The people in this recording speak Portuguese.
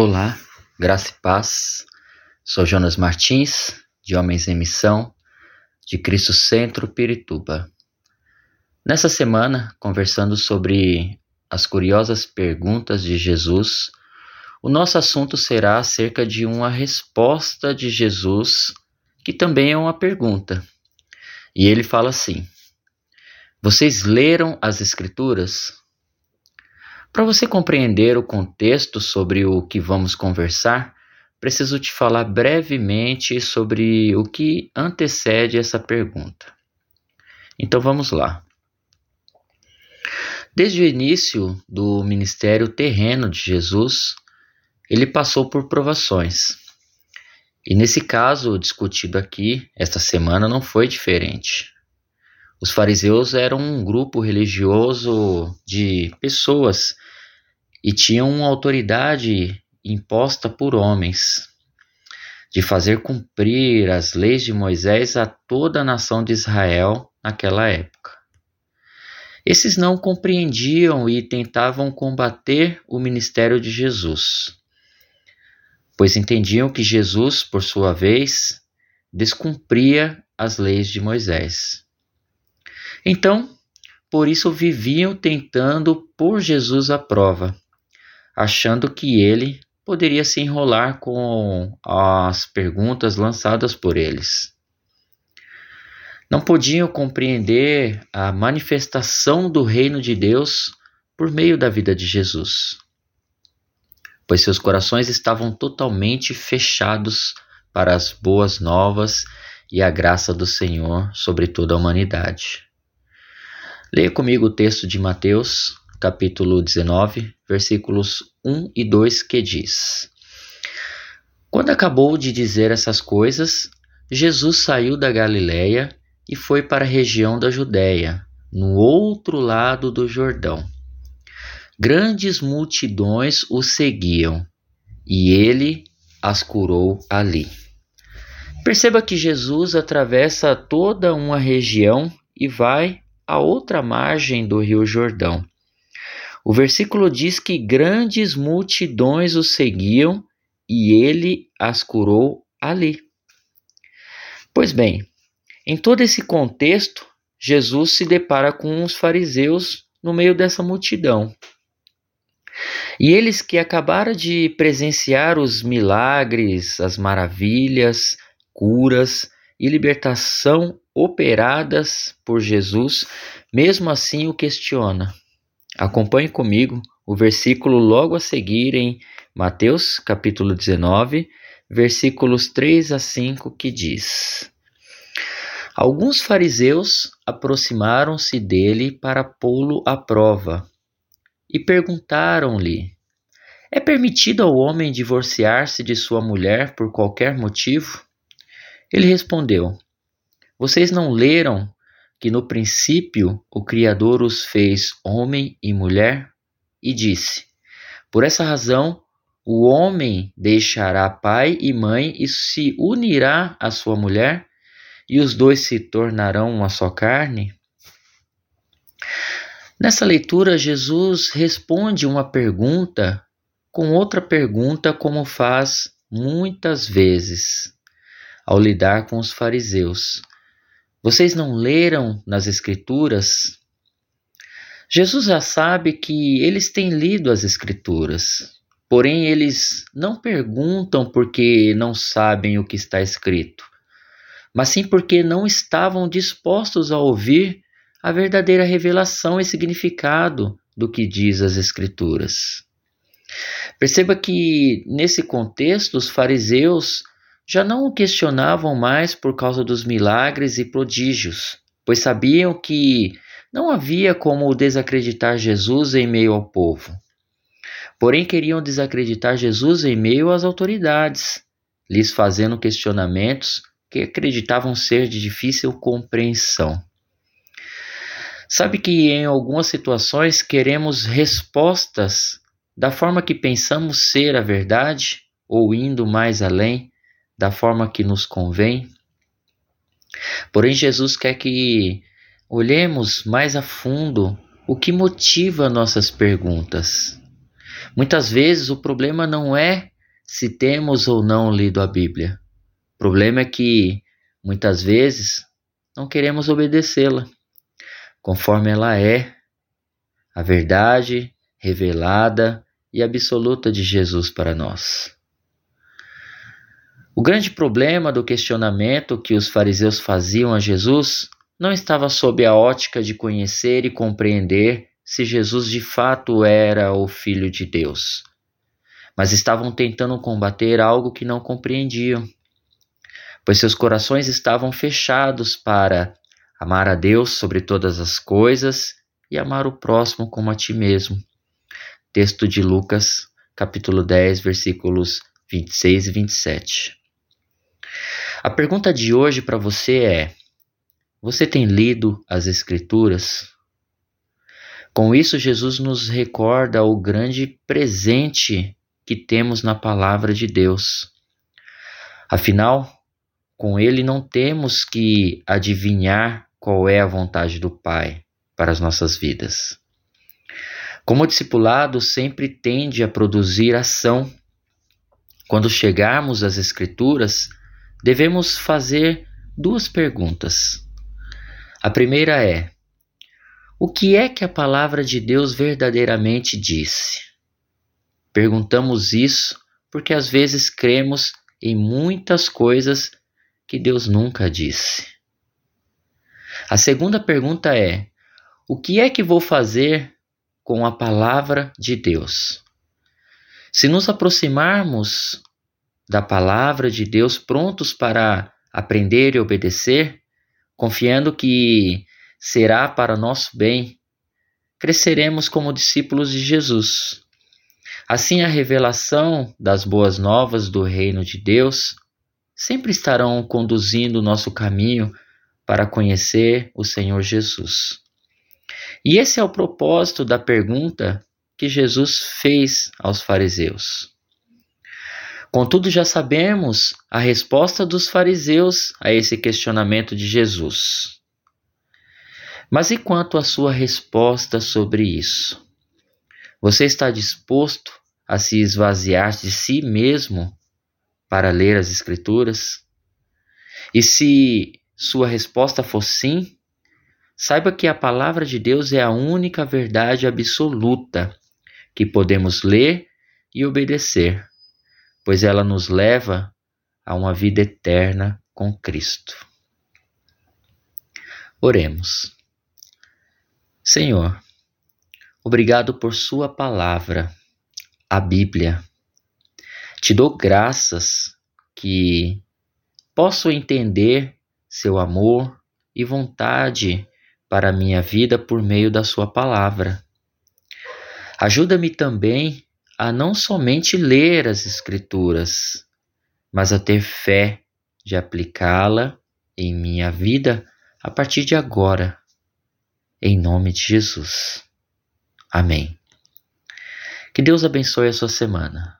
Olá, graça e paz. Sou Jonas Martins, de Homens em Missão, de Cristo Centro, Pirituba. Nessa semana, conversando sobre as curiosas perguntas de Jesus, o nosso assunto será acerca de uma resposta de Jesus, que também é uma pergunta. E ele fala assim: Vocês leram as Escrituras? Para você compreender o contexto sobre o que vamos conversar, preciso te falar brevemente sobre o que antecede essa pergunta. Então vamos lá. Desde o início do ministério terreno de Jesus, ele passou por provações. E nesse caso discutido aqui, esta semana não foi diferente. Os fariseus eram um grupo religioso de pessoas e tinham uma autoridade imposta por homens de fazer cumprir as leis de Moisés a toda a nação de Israel naquela época. Esses não compreendiam e tentavam combater o ministério de Jesus, pois entendiam que Jesus, por sua vez, descumpria as leis de Moisés. Então, por isso viviam tentando pôr Jesus à prova, achando que ele poderia se enrolar com as perguntas lançadas por eles. Não podiam compreender a manifestação do reino de Deus por meio da vida de Jesus, pois seus corações estavam totalmente fechados para as boas novas e a graça do Senhor sobre toda a humanidade. Leia comigo o texto de Mateus, capítulo 19, versículos 1 e 2, que diz: Quando acabou de dizer essas coisas, Jesus saiu da Galiléia e foi para a região da Judéia, no outro lado do Jordão. Grandes multidões o seguiam e ele as curou ali. Perceba que Jesus atravessa toda uma região e vai à outra margem do Rio Jordão. O versículo diz que grandes multidões o seguiam e ele as curou ali. Pois bem, em todo esse contexto, Jesus se depara com os fariseus no meio dessa multidão. E eles que acabaram de presenciar os milagres, as maravilhas, curas e libertação operadas por Jesus, mesmo assim o questiona. Acompanhe comigo o versículo logo a seguir em Mateus capítulo 19, versículos 3 a 5, que diz: Alguns fariseus aproximaram-se dele para pô-lo à prova e perguntaram-lhe: É permitido ao homem divorciar-se de sua mulher por qualquer motivo? Ele respondeu: Vocês não leram que no princípio o Criador os fez homem e mulher? E disse: Por essa razão o homem deixará pai e mãe e se unirá à sua mulher, e os dois se tornarão uma só carne? Nessa leitura, Jesus responde uma pergunta com outra pergunta, como faz muitas vezes ao lidar com os fariseus. Vocês não leram nas Escrituras? Jesus já sabe que eles têm lido as Escrituras, porém eles não perguntam porque não sabem o que está escrito, mas sim porque não estavam dispostos a ouvir a verdadeira revelação e significado do que diz as Escrituras. Perceba que, nesse contexto, os fariseus já não o questionavam mais por causa dos milagres e prodígios, pois sabiam que não havia como desacreditar Jesus em meio ao povo. Porém, queriam desacreditar Jesus em meio às autoridades, lhes fazendo questionamentos que acreditavam ser de difícil compreensão. Sabe que em algumas situações queremos respostas da forma que pensamos ser a verdade ou indo mais além da forma que nos convém. Porém, Jesus quer que olhemos mais a fundo o que motiva nossas perguntas. Muitas vezes o problema não é se temos ou não lido a Bíblia. O problema é que muitas vezes não queremos obedecê-la conforme ela é, a verdade revelada e absoluta de Jesus para nós. O grande problema do questionamento que os fariseus faziam a Jesus não estava sob a ótica de conhecer e compreender se Jesus de fato era o Filho de Deus, mas estavam tentando combater algo que não compreendiam, pois seus corações estavam fechados para amar a Deus sobre todas as coisas e amar o próximo como a ti mesmo. Texto de Lucas, capítulo 10, versículos 26 e 27. A pergunta de hoje para você é: você tem lido as Escrituras? Com isso, Jesus nos recorda o grande presente que temos na palavra de Deus. Afinal, com ele não temos que adivinhar qual é a vontade do Pai para as nossas vidas. Como discipulado sempre tende a produzir ação, quando chegarmos às Escrituras, devemos fazer duas perguntas. A primeira é: o que é que a palavra de Deus verdadeiramente disse? Perguntamos isso porque às vezes cremos em muitas coisas que Deus nunca disse. A segunda pergunta é: o que é que vou fazer com a palavra de Deus? Se nos aproximarmos da palavra de Deus prontos para aprender e obedecer, confiando que será para nosso bem, cresceremos como discípulos de Jesus. Assim, a revelação das boas novas do reino de Deus sempre estarão conduzindo o nosso caminho para conhecer o Senhor Jesus. E esse é o propósito da pergunta que Jesus fez aos fariseus. Contudo, já sabemos a resposta dos fariseus a esse questionamento de Jesus. Mas e quanto à sua resposta sobre isso? Você está disposto a se esvaziar de si mesmo para ler as Escrituras? E se sua resposta for sim, saiba que a palavra de Deus é a única verdade absoluta que podemos ler e obedecer pois ela nos leva a uma vida eterna com Cristo. Oremos. Senhor, obrigado por Sua palavra, a Bíblia. Te dou graças que posso entender seu amor e vontade para a minha vida por meio da Sua palavra. Ajuda-me também a não somente ler as Escrituras, mas a ter fé de aplicá-la em minha vida a partir de agora, em nome de Jesus. Amém. Que Deus abençoe a sua semana.